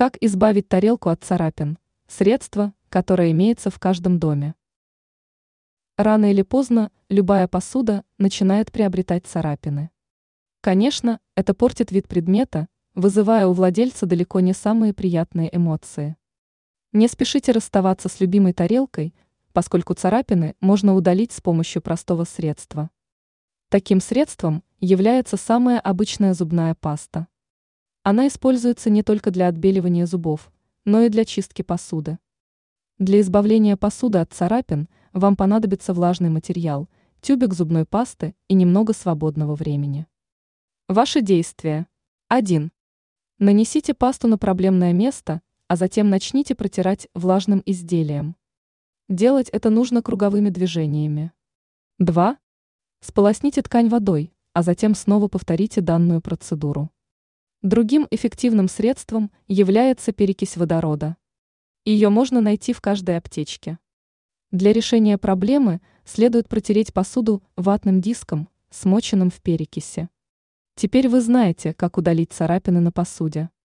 Как избавить тарелку от царапин? Средство, которое имеется в каждом доме. Рано или поздно любая посуда начинает приобретать царапины. Конечно, это портит вид предмета, вызывая у владельца далеко не самые приятные эмоции. Не спешите расставаться с любимой тарелкой, поскольку царапины можно удалить с помощью простого средства. Таким средством является самая обычная зубная паста. Она используется не только для отбеливания зубов, но и для чистки посуды. Для избавления посуды от царапин вам понадобится влажный материал, тюбик зубной пасты и немного свободного времени. Ваши действия. 1. Нанесите пасту на проблемное место, а затем начните протирать влажным изделием. Делать это нужно круговыми движениями. 2. Сполосните ткань водой, а затем снова повторите данную процедуру. Другим эффективным средством является перекись водорода. Ее можно найти в каждой аптечке. Для решения проблемы следует протереть посуду ватным диском, смоченным в перекиси. Теперь вы знаете, как удалить царапины на посуде.